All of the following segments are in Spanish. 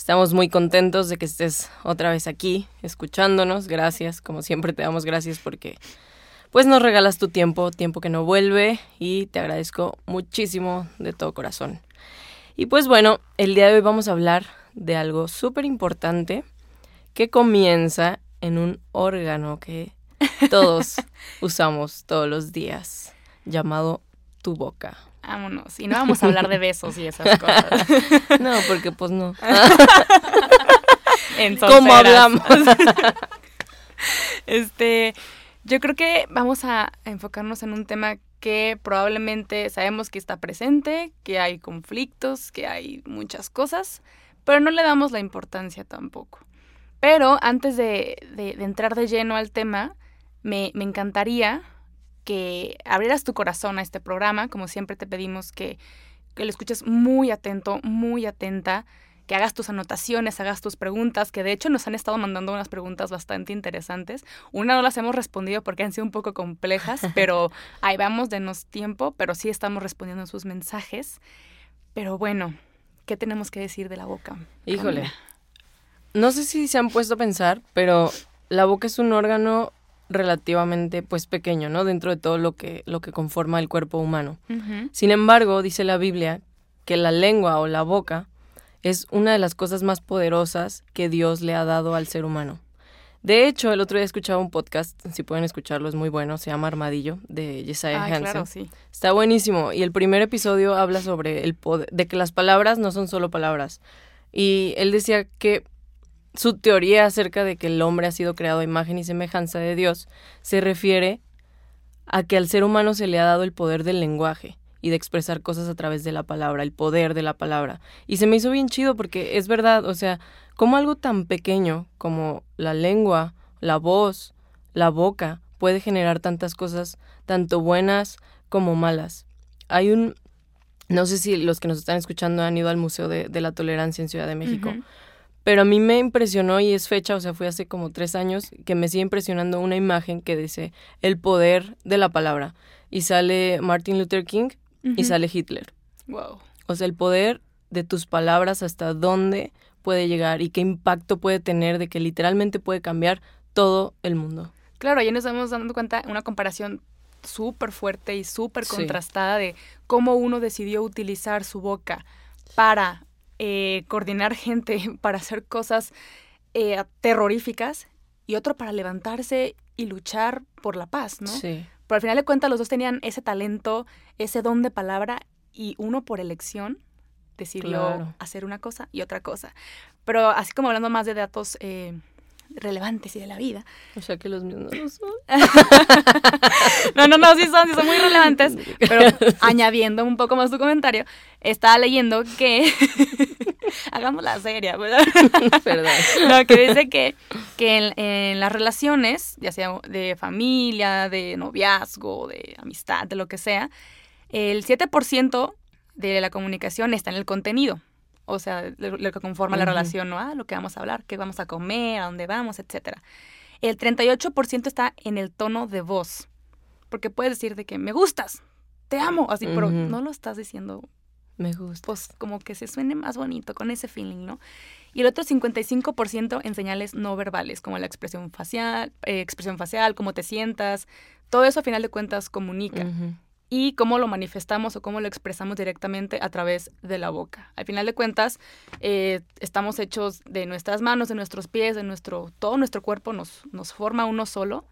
Estamos muy contentos de que estés otra vez aquí escuchándonos. Gracias, como siempre te damos gracias porque pues nos regalas tu tiempo, tiempo que no vuelve y te agradezco muchísimo de todo corazón. Y pues bueno, el día de hoy vamos a hablar de algo súper importante que comienza en un órgano que todos usamos todos los días, llamado tu boca. Vámonos. Y no vamos a hablar de besos y esas cosas. No, porque pues no. En ¿Cómo hablamos? Este, yo creo que vamos a enfocarnos en un tema que probablemente sabemos que está presente, que hay conflictos, que hay muchas cosas, pero no le damos la importancia tampoco. Pero antes de, de- de entrar de lleno al tema, me, me encantaría que abrieras tu corazón a este programa, como siempre te pedimos que, que lo escuches muy atento, muy atenta, que hagas tus anotaciones, hagas tus preguntas, que de hecho nos han estado mandando unas preguntas bastante interesantes. Una no las hemos respondido porque han sido un poco complejas, pero ahí vamos, denos tiempo, pero sí estamos respondiendo sus mensajes. Pero bueno, ¿qué tenemos que decir de la boca? Híjole. No sé si se han puesto a pensar, pero la boca es un órgano relativamente pues pequeño, ¿no? Dentro de todo lo que, lo que conforma el cuerpo humano. Sin embargo, dice la Biblia que la lengua o la boca es una de las cosas más poderosas que Dios le ha dado al ser humano. De hecho, el otro día escuchaba un podcast, si pueden escucharlo, es muy bueno, se llama Armadillo, de Jesiah Hansen. claro, sí. Está buenísimo. Y el primer episodio habla sobre el poder, de que las palabras no son solo palabras. Y él decía que su teoría acerca de que el hombre ha sido creado a imagen y semejanza de Dios se refiere a que al ser humano se le ha dado el poder del lenguaje y de expresar cosas a través de la palabra, el poder de la palabra. Y se me hizo bien chido porque es verdad, o sea, como algo tan pequeño como la lengua, la voz, la boca, puede generar tantas cosas, tanto buenas como malas. Hay un, no sé si los que nos están escuchando han ido al Museo de, la Tolerancia en Ciudad de México. Pero a mí me impresionó y es fecha, o sea, fue hace como tres años, que me sigue impresionando una imagen que dice el poder de la palabra. Y sale Martin Luther King y sale Hitler. Wow. O sea, el poder de tus palabras hasta dónde puede llegar y qué impacto puede tener de que literalmente puede cambiar todo el mundo. Claro, ya nos estamos dando cuenta una comparación súper fuerte y súper Sí. contrastada de cómo uno decidió utilizar su boca para eh, coordinar gente, para hacer cosas eh, terroríficas y otro para levantarse y luchar por la paz, ¿no? Sí. Pero al final de cuentas los dos tenían ese talento, ese don de palabra y uno por elección decidió Claro. hacer una cosa y otra cosa. Pero así como hablando más de datos eh, relevantes y de la vida, O sea que los míos no son. No, no, no, sí son, sí son muy relevantes. Pero añadiendo un poco más tu comentario, estaba leyendo que. Hagamos la seria, ¿verdad? Perdón. No, que dice que, que en, en las relaciones, ya sea de familia, de noviazgo, de amistad, de lo que sea, el 7% de la comunicación está en el contenido. O sea, lo, lo que conforma la relación, ¿no? Ah, lo que vamos a hablar, qué vamos a comer, a dónde vamos, etcétera. El 38% está en el tono de voz. Porque puedes decir de que me gustas, te amo, así, pero no lo estás diciendo Me gusta. pues como que se suene más bonito con ese feeling, ¿no? Y el otro 55% en señales no verbales, como la expresión facial, eh, expresión facial, cómo te sientas, todo eso a final de cuentas comunica. Ujú. Y cómo lo manifestamos o cómo lo expresamos directamente a través de la boca. Al final de cuentas, eh, estamos hechos de nuestras manos, de nuestros pies, de nuestro, todo nuestro cuerpo nos, nos forma uno solo,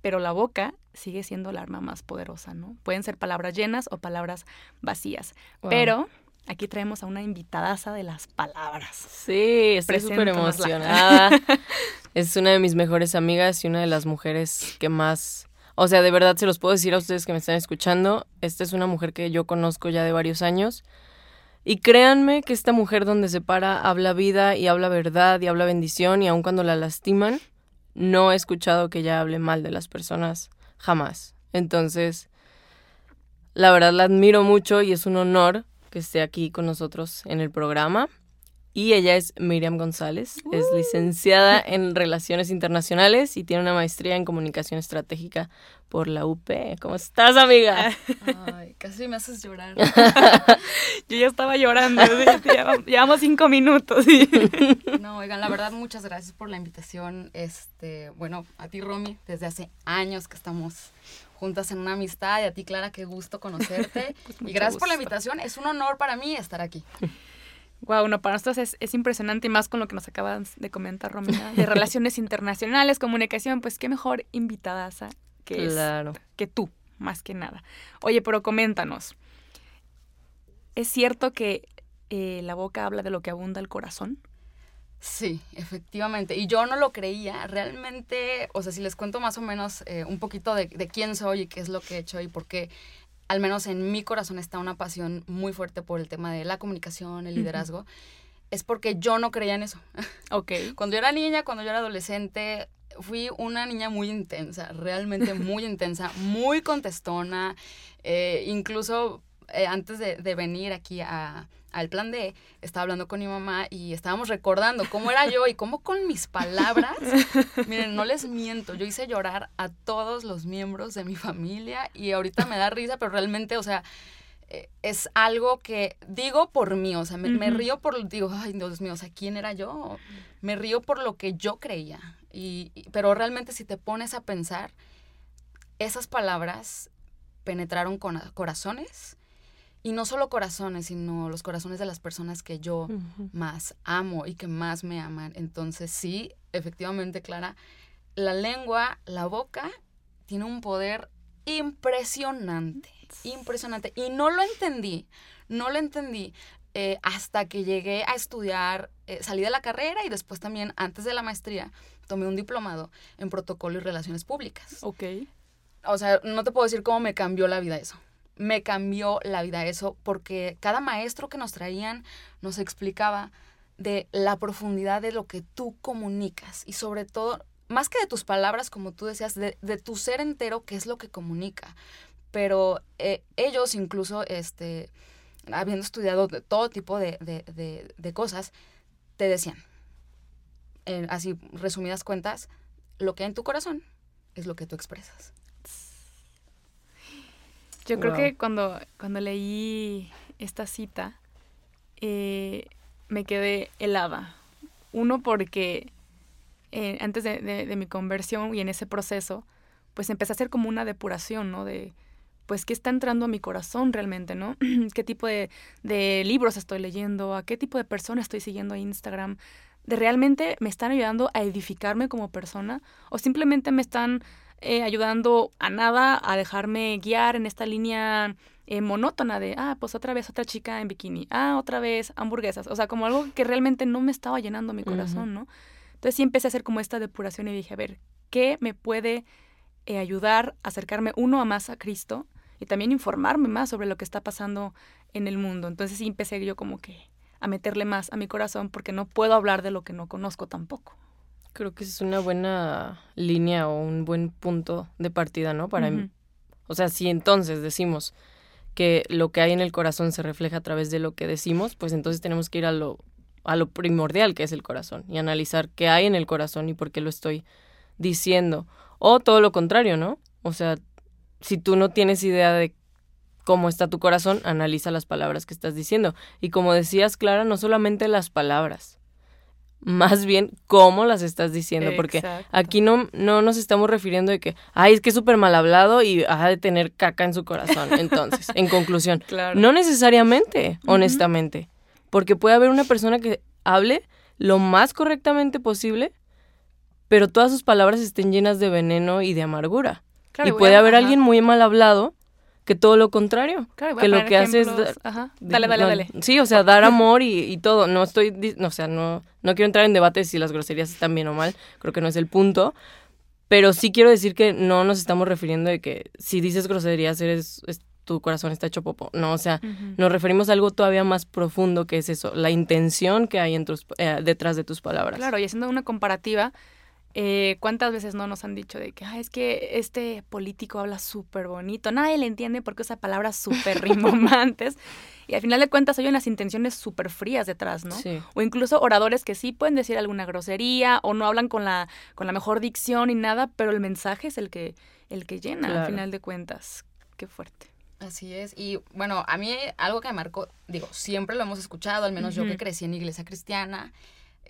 pero la boca sigue siendo la arma más poderosa, ¿no? Pueden ser palabras llenas o palabras vacías. Wow. Pero aquí traemos a una invitadaza de las palabras. Sí, estoy súper emocionada. es una de mis mejores amigas y una de las mujeres que más... O sea, de verdad se los puedo decir a ustedes que me están escuchando. Esta es una mujer que yo conozco ya de varios años. Y créanme que esta mujer donde se para habla vida y habla verdad y habla bendición y aun cuando la lastiman, no he escuchado que ella hable mal de las personas jamás. Entonces, la verdad la admiro mucho y es un honor que esté aquí con nosotros en el programa. Y ella es Miriam González, es uh. licenciada en Relaciones Internacionales y tiene una maestría en Comunicación Estratégica por la UP. ¿Cómo estás, amiga? Ay, casi me haces llorar. Yo ya estaba llorando, llevamos cinco minutos. No, oigan, la verdad, muchas gracias por la invitación. Este, bueno, a ti, Romy, desde hace años que estamos juntas en una amistad y a ti, Clara, qué gusto conocerte. Pues y gracias por la invitación. Es un honor para mí estar aquí. Wow, no, para nosotros es, es, impresionante y más con lo que nos acabas de comentar, Romina, de relaciones internacionales, comunicación, pues qué mejor invitada que, claro. que tú, más que nada. Oye, pero coméntanos, ¿es cierto que eh, la boca habla de lo que abunda el corazón? Sí, efectivamente. Y yo no lo creía. Realmente, o sea, si les cuento más o menos eh, un poquito de, de, quién soy y qué es lo que he hecho y por qué al menos en mi corazón está una pasión muy fuerte por el tema de la comunicación, el liderazgo, es porque yo no creía en eso. Ok. Cuando yo era niña, cuando yo era adolescente, fui una niña muy intensa, realmente muy intensa, muy contestona, eh, incluso eh, antes de, venir aquí a, al plan D, estaba hablando con mi mamá y estábamos recordando cómo era yo y cómo con mis palabras, miren, no les miento, yo hice llorar a todos los miembros de mi familia y ahorita me da risa, pero realmente, o sea, eh, es algo que digo por mí, o sea, me, río por, digo, ay, Dios mío, o sea, ¿quién era yo? Me río por lo que yo creía, y, pero realmente si te pones a pensar, esas palabras penetraron con corazones y no solo corazones, sino los corazones de las personas que yo más amo y que más me aman. Entonces sí, efectivamente, Clara, la lengua, la boca, tiene un poder impresionante, impresionante. Y no lo entendí, no lo entendí. Eh, hasta que llegué a estudiar, eh, salí de la carrera y después también, antes de la maestría, tomé un diplomado en protocolo y relaciones públicas. Ok. O sea, no te puedo decir cómo me cambió la vida eso me cambió la vida eso, porque cada maestro que nos traían nos explicaba de la profundidad de lo que tú comunicas y sobre todo, más que de tus palabras, como tú decías, de, tu ser entero, que es lo que comunica. Pero eh, ellos incluso, este, habiendo estudiado de todo tipo de, cosas, te decían, así resumidas cuentas, lo que hay en tu corazón es lo que tú expresas. Yo creo que cuando, cuando leí esta cita, eh, me quedé helada. Uno, porque eh, antes de, mi conversión y en ese proceso, pues empecé a hacer como una depuración, ¿no? De, pues, ¿qué está entrando a mi corazón realmente, ¿no? ¿Qué tipo de, de libros estoy leyendo? ¿A qué tipo de personas estoy siguiendo a Instagram? ¿De realmente me están ayudando a edificarme como persona? ¿O simplemente me están eh, ayudando a nada a dejarme guiar en esta línea eh, monótona de, ah, pues otra vez otra chica en bikini, ah, otra vez hamburguesas, o sea, como algo que realmente no me estaba llenando mi corazón, ¿no? Entonces sí empecé a hacer como esta depuración y dije, a ver, ¿qué me puede eh, ayudar a acercarme uno a más a Cristo y también informarme más sobre lo que está pasando en el mundo? Entonces sí empecé yo como que a meterle más a mi corazón porque no puedo hablar de lo que no conozco tampoco. Creo que es una buena línea o un buen punto de partida, ¿no? Para O sea, si entonces decimos que lo que hay en el corazón se refleja a través de lo que decimos, pues entonces tenemos que ir a lo, a lo primordial que es el corazón y analizar qué hay en el corazón y por qué lo estoy diciendo. O todo lo contrario, ¿no? O sea, si tú no tienes idea de cómo está tu corazón, analiza las palabras que estás diciendo. Y como decías, Clara, no solamente las palabras, más bien cómo las estás diciendo, porque aquí no, no nos estamos refiriendo de que, ay, es que es súper mal hablado y ha de tener caca en su corazón. Entonces, en conclusión, no necesariamente, honestamente, porque puede haber una persona que hable lo más correctamente posible, pero todas sus palabras estén llenas de veneno y de amargura. y puede haber alguien muy mal hablado que todo lo contrario. que lo que hace es... Dale, dale, dale. Sí, o sea, dar amor y, todo. No estoy... o sea, no, no quiero entrar en debates si las groserías están bien o mal. Creo que no es el punto. Pero sí quiero decir que no nos estamos refiriendo de que si dices groserías eres... tu corazón está hecho popo. No, o sea, nos referimos a algo todavía más profundo que es eso, la intención que hay en tus, eh, detrás de tus palabras. Claro, y haciendo una comparativa, Eh, ¿Cuántas veces no nos han dicho de que es que este político habla súper bonito? Nadie le entiende porque usa palabras súper rimomantes. Y al final de cuentas hay unas intenciones súper frías detrás, ¿no? Sí. O incluso oradores que sí pueden decir alguna grosería o no hablan con la, con la mejor dicción y nada, pero el mensaje es el que, el que llena al final de cuentas. Qué fuerte. Así es. Y bueno, a mí algo que me marcó, digo, siempre lo hemos escuchado, al menos yo que crecí en iglesia cristiana,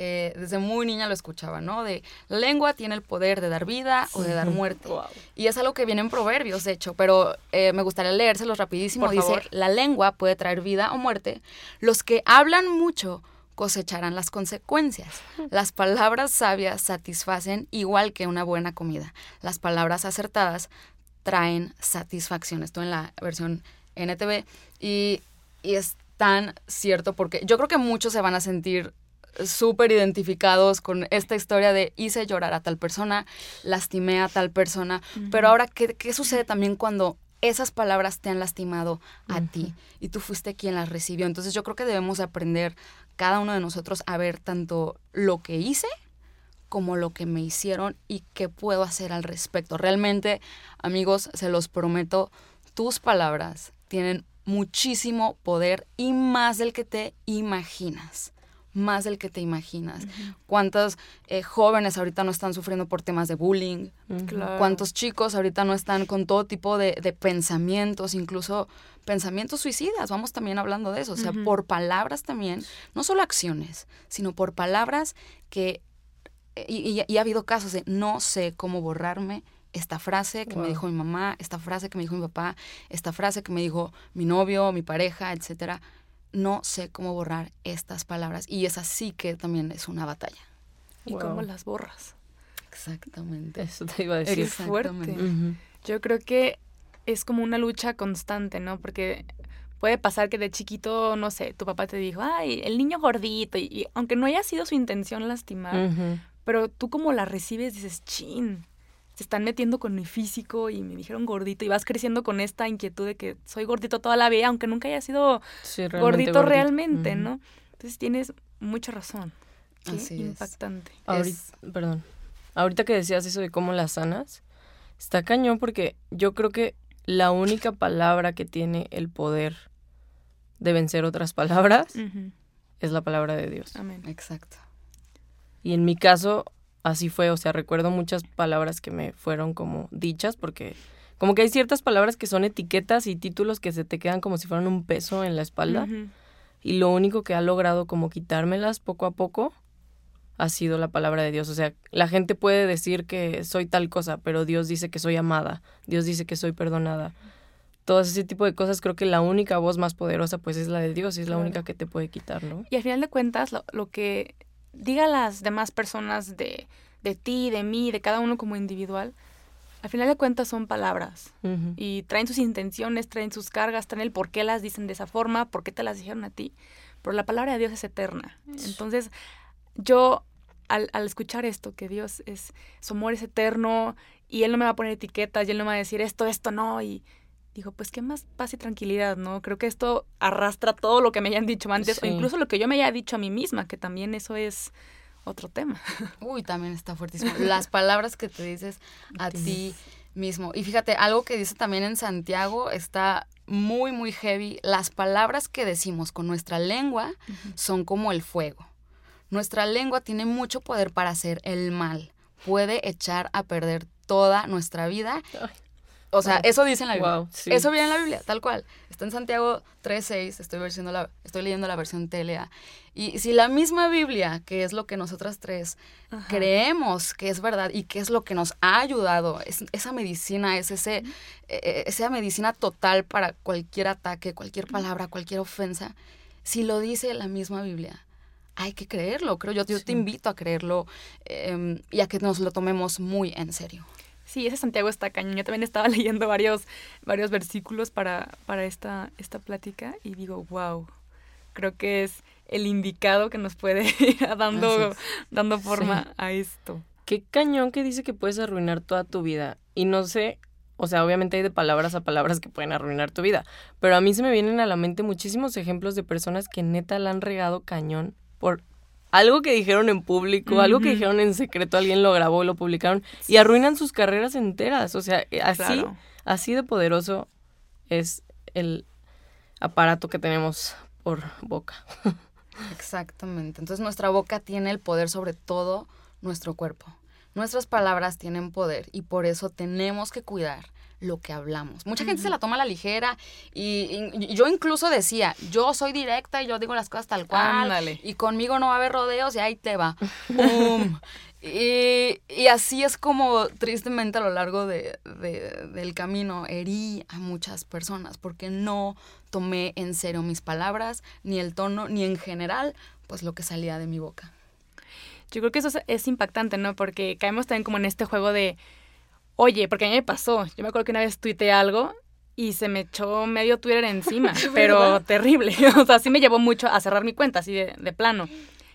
eh, desde muy niña lo escuchaba, ¿no? De la lengua tiene el poder de dar vida o de dar muerte. Y es algo que viene en proverbios, de hecho, pero eh, me gustaría leérselos rapidísimo. Por Dice, favor. la lengua puede traer vida o muerte. Los que hablan mucho cosecharán las consecuencias. Las palabras sabias satisfacen igual que una buena comida. Las palabras acertadas traen satisfacción. Esto en la versión NTV. Y, y es tan cierto porque yo creo que muchos se van a sentir súper identificados con esta historia de hice llorar a tal persona, lastimé a tal persona, pero ahora, ¿qué, qué sucede también cuando esas palabras te han lastimado a ti y tú fuiste quien las recibió? Entonces yo creo que debemos aprender cada uno de nosotros a ver tanto lo que hice como lo que me hicieron y qué puedo hacer al respecto. Realmente, amigos, se los prometo, tus palabras tienen muchísimo poder y más del que te imaginas. Más del que te imaginas. ¿Cuántos eh, jóvenes ahorita no están sufriendo por temas de bullying? Claro. ¿Cuántos chicos ahorita no están con todo tipo de, de pensamientos, incluso pensamientos suicidas? Vamos también hablando de eso. O sea, por palabras también, no solo acciones, sino por palabras que... Y, y- y ha habido casos de no sé cómo borrarme esta frase que me dijo mi mamá, esta frase que me dijo mi papá, esta frase que me dijo mi novio, mi pareja, etcétera. No sé cómo borrar estas palabras. Y es así que también es una batalla. ¿Y Wow. cómo las borras? Exactamente. Eso te iba a decir. fuerte. Ujú. Yo creo que es como una lucha constante, ¿no? Porque puede pasar que de chiquito, no sé, tu papá te dijo, ay, el niño gordito, y, y aunque no haya sido su intención lastimar, pero tú como la recibes dices, chin, se están metiendo con mi físico y me dijeron gordito y vas creciendo con esta inquietud de que soy gordito toda la vida, aunque nunca haya sido Sí, realmente gordito, realmente. ¿no? Entonces tienes mucha razón. Qué Así es. impactante. Perdón. Ahorita que decías eso de cómo las sanas, está cañón porque yo creo que la única palabra que tiene el poder de vencer otras palabras es la palabra de Dios. Amén. Exacto. Y en mi caso, así fue. O sea, recuerdo muchas palabras que me fueron como dichas porque como que hay ciertas palabras que son etiquetas y títulos que se te quedan como si fueran un peso en la espalda. Y lo único que ha logrado como quitármelas poco a poco ha sido la palabra de Dios. O sea, la gente puede decir que soy tal cosa, pero Dios dice que soy amada. Dios dice que soy perdonada. Todo ese tipo de cosas, creo que la única voz más poderosa pues es la de Dios y es la Claro. única que te puede quitar, ¿no? Y al final de cuentas, lo, lo que diga las demás personas de, de ti, de mí, de cada uno como individual, al final de cuentas son palabras. Y traen sus intenciones, traen sus cargas, traen el por qué las dicen de esa forma, por qué te las dijeron a ti. Pero la palabra de Dios es eterna. Entonces, yo al, al escuchar esto, que Dios es, su amor es eterno y Él no me va a poner etiquetas y Él no me va a decir esto, esto no, y digo, pues qué más paz y tranquilidad, ¿no? Creo que esto arrastra todo lo que me hayan dicho antes Sí. o incluso lo que yo me haya dicho a mí misma, que también eso es otro tema. Uy, también está fuertísimo. Las palabras que te dices a ti mismo. Y fíjate, algo que dice también en Santiago está muy, muy heavy. Las palabras que decimos con nuestra lengua son como el fuego. Nuestra lengua tiene mucho poder para hacer el mal. Puede echar a perder toda nuestra vida. O sea, Wow. eso dice en la Biblia. Wow, sí. Eso viene en la Biblia, tal cual. Está en Santiago 3.6, estoy, la- estoy leyendo la versión TLA. Y si la misma Biblia, que es lo que nosotras tres Ajá. creemos que es verdad y que es lo que nos ha ayudado, es, esa medicina, es ese, eh, esa medicina total para cualquier ataque, cualquier palabra, cualquier ofensa, si lo dice la misma Biblia, hay que creerlo, creo yo. Yo Sí. te invito a creerlo eh, y a que nos lo tomemos muy en serio. Sí, ese Santiago está cañón. Yo también estaba leyendo varios, varios versículos para, para esta, esta plática y digo, wow, creo que es el indicado que nos puede ir dando, dando forma a esto. Qué cañón que dice que puedes arruinar toda tu vida. Y no sé, o sea, obviamente hay de palabras a palabras que pueden arruinar tu vida. Pero a mí se me vienen a la mente muchísimos ejemplos de personas que neta la han regado cañón por algo que dijeron en público, algo que dijeron en secreto, alguien lo grabó, lo publicaron y arruinan sus carreras enteras. O sea, eh, así, Claro. así de poderoso es el aparato que tenemos por boca. Exactamente. Entonces nuestra boca tiene el poder sobre todo nuestro cuerpo. Nuestras palabras tienen poder y por eso tenemos que cuidar lo que hablamos. Mucha gente se la toma a la ligera y, y- y yo incluso decía, yo soy directa y yo digo las cosas tal cual Ándale. y conmigo no va a haber rodeos y ahí te va. Y, y así es como tristemente a lo largo de- de- del camino herí a muchas personas porque no tomé en serio mis palabras, ni el tono, ni en general, pues lo que salía de mi boca. Yo creo que eso es, es impactante, ¿no? Porque caemos también como en este juego de, oye, porque a mí me pasó. Yo me acuerdo que una vez tuiteé algo y se me echó medio Twitter encima, pero terrible. O sea, sí me llevó mucho a cerrar mi cuenta, así de, de plano.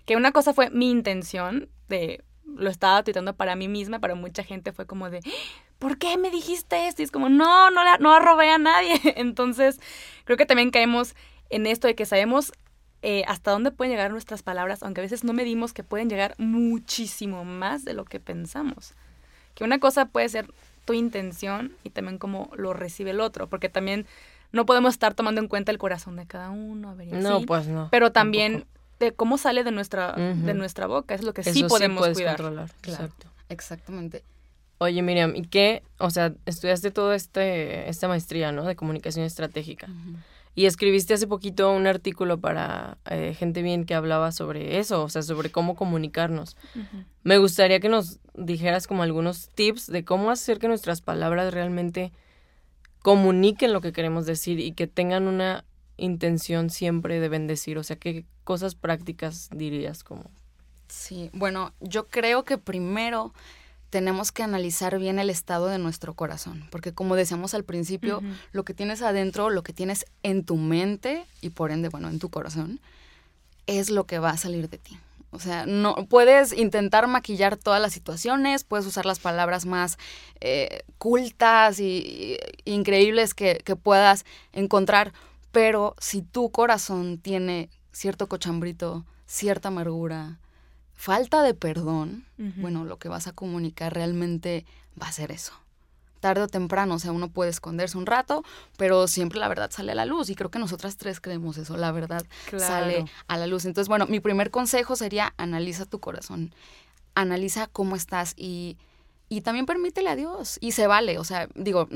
Que una cosa fue mi intención de, lo estaba tuiteando para mí misma, pero mucha gente fue como de, ¿por qué me dijiste esto? Y es como, no, no, la- no arrobé a nadie. Entonces, creo que también caemos en esto de que sabemos eh, hasta dónde pueden llegar nuestras palabras, aunque a veces no medimos que pueden llegar muchísimo más de lo que pensamos. Que una cosa puede ser tu intención y también cómo lo recibe el otro, porque también no podemos estar tomando en cuenta el corazón de cada uno, a ver, No, así, pues no. pero también tampoco. de cómo sale de nuestra, de nuestra boca, es lo que Eso sí podemos puedes cuidar. controlar. Claro. Exacto. Exactamente. Oye, Miriam, ¿y qué? O sea, estudiaste toda este, esta maestría, ¿no? De comunicación estratégica. Y escribiste hace poquito un artículo para eh, Gente Bien que hablaba sobre eso, o sea, sobre cómo comunicarnos. Me gustaría que nos dijeras como algunos tips de cómo hacer que nuestras palabras realmente comuniquen lo que queremos decir y que tengan una intención siempre de bendecir. O sea, ¿qué cosas prácticas dirías como? Sí, bueno, yo creo que primero tenemos que analizar bien el estado de nuestro corazón, porque como decíamos al principio, lo que tienes adentro, lo que tienes en tu mente y por ende, bueno, en tu corazón, es lo que va a salir de ti. O sea, no puedes intentar maquillar todas las situaciones, puedes usar las palabras más eh, cultas y, y increíbles que, que puedas encontrar, pero si tu corazón tiene cierto cochambrito, cierta amargura, falta de perdón, bueno, lo que vas a comunicar realmente va a ser eso. Tarde o temprano, o sea, uno puede esconderse un rato, pero siempre la verdad sale a la luz y creo que nosotras tres creemos eso, la verdad Claro. sale a la luz. Entonces, bueno, mi primer consejo sería analiza tu corazón, analiza cómo estás y, y también permítele a Dios y se vale, o sea, digo,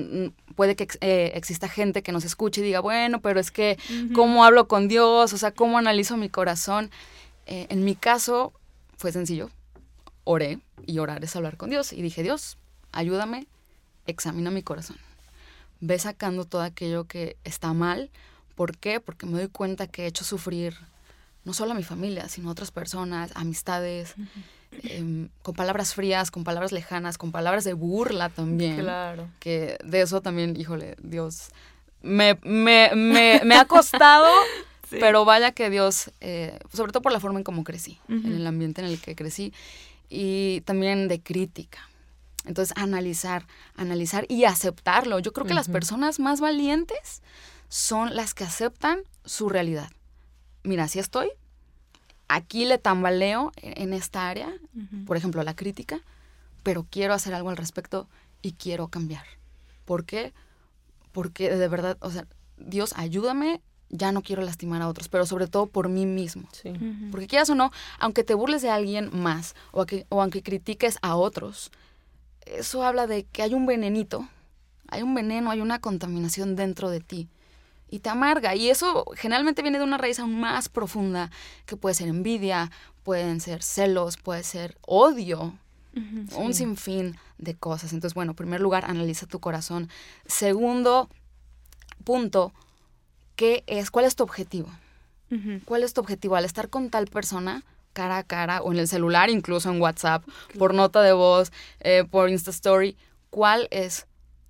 puede que eh, exista gente que nos escuche y diga, bueno, pero es que. ¿cómo hablo con Dios? O sea, ¿cómo analizo mi corazón? Eh, en mi caso fue sencillo, oré y orar es hablar con Dios y dije, Dios, ayúdame, examina mi corazón. Ve sacando todo aquello que está mal. ¿Por qué? Porque me doy cuenta que he hecho sufrir no solo a mi familia, sino a otras personas, amistades, em, con palabras frías, con palabras lejanas, con palabras de burla también. Claro. Que de eso también, híjole, Dios, me, me, me, me ha costado, Sí. pero vaya que Dios, eh, sobre todo por la forma en cómo crecí, Ujú. en el ambiente en el que crecí, y también de crítica. Entonces, analizar, analizar y aceptarlo. Yo creo que las Ujú. personas más valientes son las que aceptan su realidad. Mira, así estoy, aquí le tambaleo en esta área, Ujú. por ejemplo, la crítica, pero quiero hacer algo al respecto y quiero cambiar. ¿Por qué? Porque de verdad, o sea, Dios, ayúdame, ya no quiero lastimar a otros, pero sobre todo por mí mismo. Sí. Porque quieras o no, aunque te burles de alguien más o, a que- o aunque critiques a otros, eso habla de que hay un venenito, hay un veneno, hay una contaminación dentro de ti. Y te amarga. Y eso generalmente viene de una raíz aún más profunda, que puede ser envidia, pueden ser celos, puede ser odio, un sinfín de cosas. Entonces, bueno, en primer lugar, analiza tu corazón. Segundo punto, ¿qué es? ¿Cuál es tu objetivo? ¿Cuál es tu objetivo? Al estar con tal persona, cara a cara, o en el celular, incluso en WhatsApp, por nota de voz, eh, por Insta Story, ¿cuál es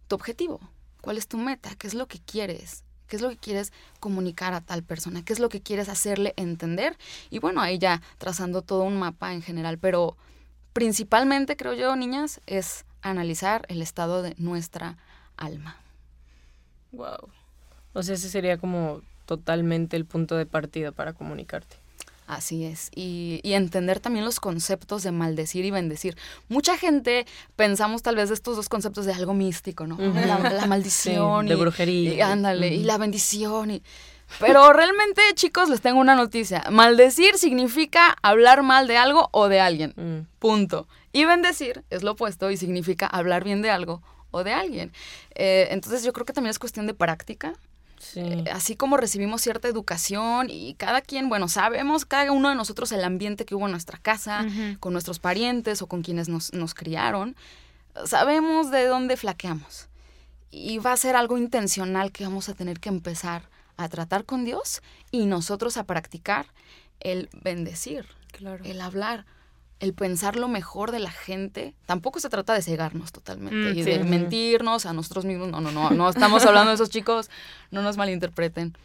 tu objetivo? ¿Cuál es tu meta? ¿Qué es lo que quieres? ¿Qué es lo que quieres comunicar a tal persona? ¿Qué es lo que quieres hacerle entender? Y bueno, ahí ya trazando todo un mapa en general, pero principalmente, creo yo, niñas, es analizar el estado de nuestra alma. Wow. O sea, ese sería como totalmente el punto de partida para comunicarte. Así es. Y, y, entender también los conceptos de maldecir y bendecir. Mucha gente pensamos tal vez de estos dos conceptos de algo místico, ¿no? la, maldición. de brujería. Y, ándale, y la bendición. Y, pero realmente, chicos, les tengo una noticia. Maldecir significa hablar mal de algo o de alguien. Mm. Punto. Y bendecir es lo opuesto y significa hablar bien de algo o de alguien. Eh, entonces yo creo que también es cuestión de práctica. Eh, así como recibimos cierta educación y cada quien, bueno, sabemos cada uno de nosotros el ambiente que hubo en nuestra casa, con nuestros parientes o con quienes nos, nos criaron, sabemos de dónde flaqueamos. Y va a ser algo intencional que vamos a tener que empezar a tratar con Dios y nosotros a practicar el bendecir, el hablar, el pensar lo mejor de la gente. Tampoco se trata de cegarnos totalmente mm, y de mentirnos a nosotros mismos. No, no, no, no estamos hablando de esos chicos, no nos malinterpreten.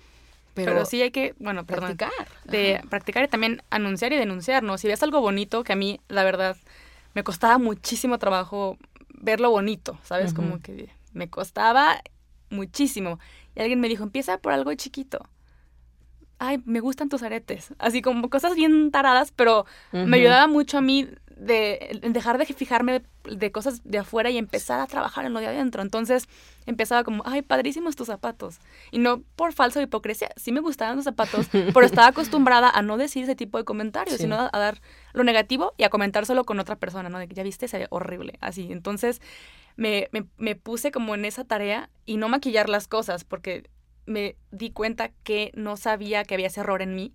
Pero, sí hay que, bueno, practicar. De practicar y también anunciar y denunciarnos. Si ves algo bonito, que a mí, la verdad, me costaba muchísimo trabajo verlo bonito, ¿sabes? Como que me costaba muchísimo. Y alguien me dijo, empieza por algo chiquito. Ay, me gustan tus aretes. Así como cosas bien taradas, pero me ayudaba mucho a mí de dejar de fijarme de, cosas de afuera y empezar a trabajar en lo de adentro. Entonces empezaba como, ay, padrísimos tus zapatos. Y no por falsa hipocresía, sí me gustaban los zapatos, pero estaba acostumbrada a no decir ese tipo de comentarios, sino a, dar lo negativo y a comentárselo con otra persona, ¿no? De que ya viste, se ve horrible, así. Entonces me, me, me puse como en esa tarea y no maquillar las cosas porque me di cuenta que no sabía que había ese error en mí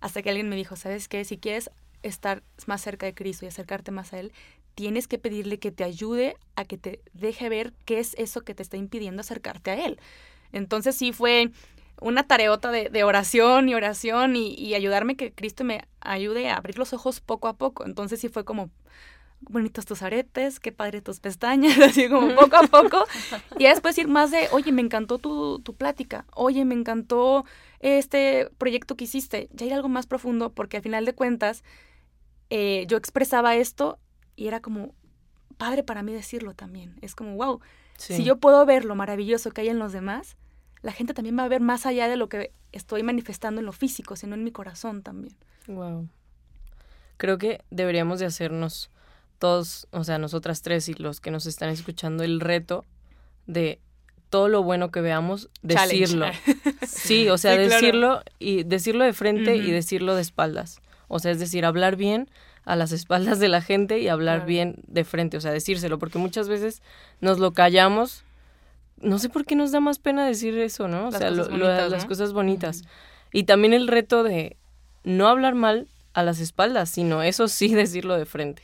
hasta que alguien me dijo, ¿sabes qué? Si quieres estar más cerca de Cristo y acercarte más a Él, tienes que pedirle que te ayude a que te deje ver qué es eso que te está impidiendo acercarte a Él. Entonces sí fue una tareota de, oración y oración y, y, ayudarme que Cristo me ayude a abrir los ojos poco a poco. Entonces sí fue como bonitos tus aretes, qué padre tus pestañas, así como poco a poco. y después ir más de, oye, me encantó tu, tu plática, oye, me encantó este proyecto que hiciste. Ya ir algo más profundo, porque al final de cuentas, eh, yo expresaba esto y era como padre para mí decirlo también. Es como, wow, si yo puedo ver lo maravilloso que hay en los demás, la gente también va a ver más allá de lo que estoy manifestando en lo físico, sino en mi corazón también. Wow. Creo que deberíamos de hacernos todos, o sea, nosotras tres y los que nos están escuchando, el reto de todo lo bueno que veamos, decirlo. Sí, o sea, decirlo y decirlo de frente y decirlo de espaldas. O sea, es decir, hablar bien a las espaldas de la gente y hablar bien de frente, o sea, decírselo, porque muchas veces nos lo callamos. No sé por qué nos da más pena decir eso, ¿no? O sea, las cosas bonitas. Y también el reto de no hablar mal a las espaldas, sino eso sí decirlo de frente.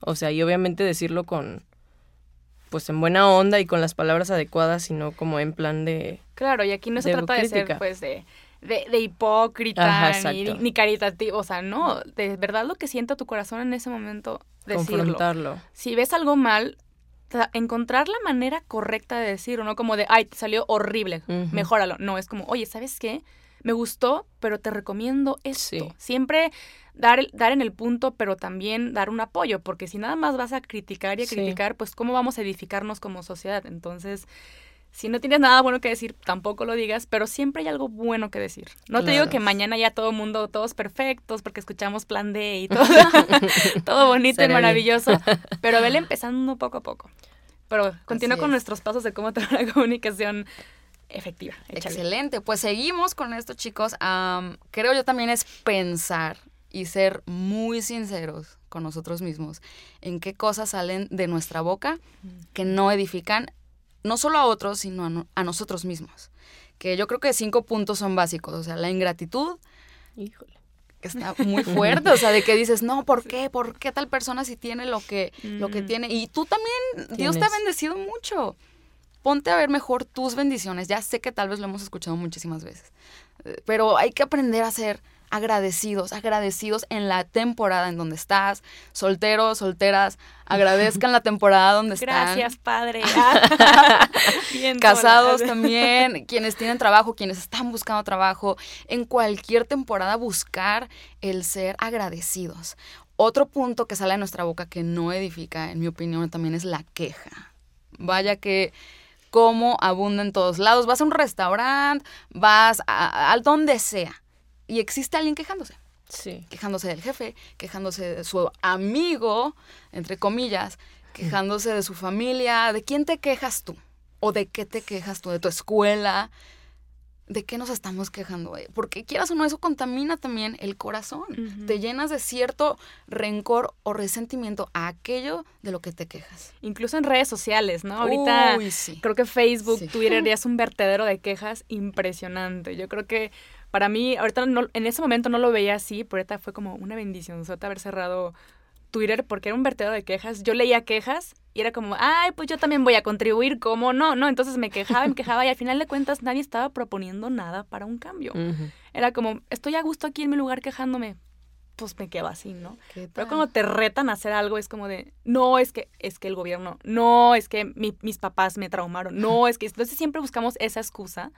O sea, y obviamente decirlo con, pues en buena onda y con las palabras adecuadas, sino como en plan de... Claro, y aquí no se trata de ser, pues, de, de, hipócrita ni, ni, caritativo, o sea, no, de verdad lo que sienta tu corazón en ese momento, decirlo. Confrontarlo. Si ves algo mal, encontrar la manera correcta de decirlo, no como de, ay, te salió horrible, mejóralo. No, es como, oye, ¿sabes qué? Me gustó, pero te recomiendo esto. Siempre dar, dar en el punto, pero también dar un apoyo, porque si nada más vas a criticar y a criticar, pues cómo vamos a edificarnos como sociedad. Entonces, si no tienes nada bueno que decir, tampoco lo digas, pero siempre hay algo bueno que decir. No te digo que mañana ya todo el mundo, todos perfectos, porque escuchamos plan D y todo, todo bonito y maravilloso, pero vele empezando poco a poco. Pero continúa con nuestros pasos de cómo tener una comunicación efectiva. Excelente, pues seguimos con esto, chicos. creo yo también es pensar y ser muy sinceros con nosotros mismos en qué cosas salen de nuestra boca que no edifican no solo a otros, sino a, nosotros mismos. Que yo creo que cinco puntos son básicos, o sea, la ingratitud. Híjole. Que está muy fuerte, o sea, de que dices, no, ¿por qué? ¿Por qué tal persona si tiene lo que, lo que tiene? Y tú también, Dios te ha bendecido mucho. Ponte a ver mejor tus bendiciones. Ya sé que tal vez lo hemos escuchado muchísimas veces, eh, pero hay que aprender a ser agradecidos, agradecidos en la temporada en donde estás, solteros, solteras, agradezcan la temporada donde están. Gracias, padre. Casados también, quienes tienen trabajo, quienes están buscando trabajo, en cualquier temporada buscar el ser agradecidos. Otro punto que sale de nuestra boca que no edifica, en mi opinión, también es la queja. Vaya que como abunda en todos lados. Vas a un restaurante, vas a, a donde sea y existe alguien quejándose. Sí. quejándose del jefe, quejándose de su amigo, entre comillas, quejándose de su familia. ¿De quién te quejas tú? ¿O de qué te quejas tú? ¿De tu escuela? ¿De qué nos estamos quejando? Porque quieras o no, eso contamina también el corazón. Te llenas de cierto rencor o resentimiento a aquello de lo que te quejas. Incluso en redes sociales, ¿no? Ahorita Uy, sí. creo que Facebook, Sí. Twitter ya es un vertedero de quejas impresionante. Yo creo que para mí, ahorita no- en ese momento no lo veía así, pero ahorita fue como una bendición haber cerrado Twitter porque era un vertedero de quejas. Yo leía quejas y era como, ay, pues yo también voy a contribuir, ¿cómo no? No, entonces me quejaba, me quejaba y al final de cuentas nadie estaba proponiendo nada para un cambio. Era como, estoy a gusto aquí en mi lugar quejándome, pues me quedo así, ¿no? ¿Qué Pero cuando te retan a hacer algo es como de, no, es que es que el gobierno, no, es que mi- mis papás me traumaron, no, es que entonces siempre buscamos esa excusa,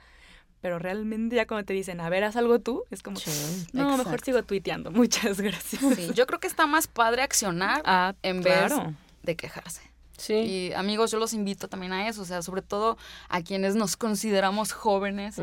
pero realmente ya cuando te dicen, a ver, haz algo tú, es como, Sí. no, mejor sigo tuiteando, muchas gracias. Sí, yo creo que está más padre accionar Ah, en vez de quejarse. Sí. Y amigos, yo los invito también a eso, o sea, sobre todo a quienes nos consideramos jóvenes.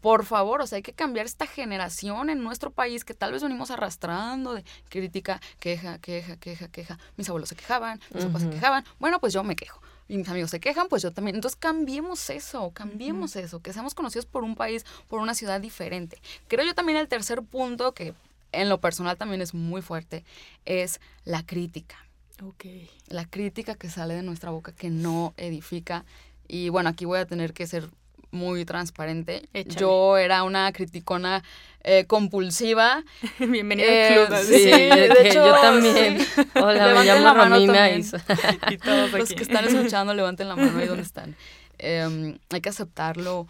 Por favor, o sea, hay que cambiar esta generación en nuestro país que tal vez venimos arrastrando de crítica, queja, queja, queja, queja. Mis abuelos se quejaban, mis papás se quejaban. Bueno, pues yo me quejo. Y mis amigos se quejan, pues yo también. Entonces cambiemos eso, cambiemos eso, que seamos conocidos por un país, por una ciudad diferente. Creo yo también el tercer punto, que en lo personal también es muy fuerte, es la crítica Ok. la crítica que sale de nuestra boca que no edifica. Y bueno, aquí voy a tener que ser muy transparente. Échale. Yo era una criticona eh, compulsiva. Bienvenido Eh, al club. sí, de yo, hecho, yo también. sí. Hola, me Levanten llamo la mano Romina. y- Y todos Los aquí. que están escuchando, levanten la mano ahí donde están. Eh, hay que aceptarlo.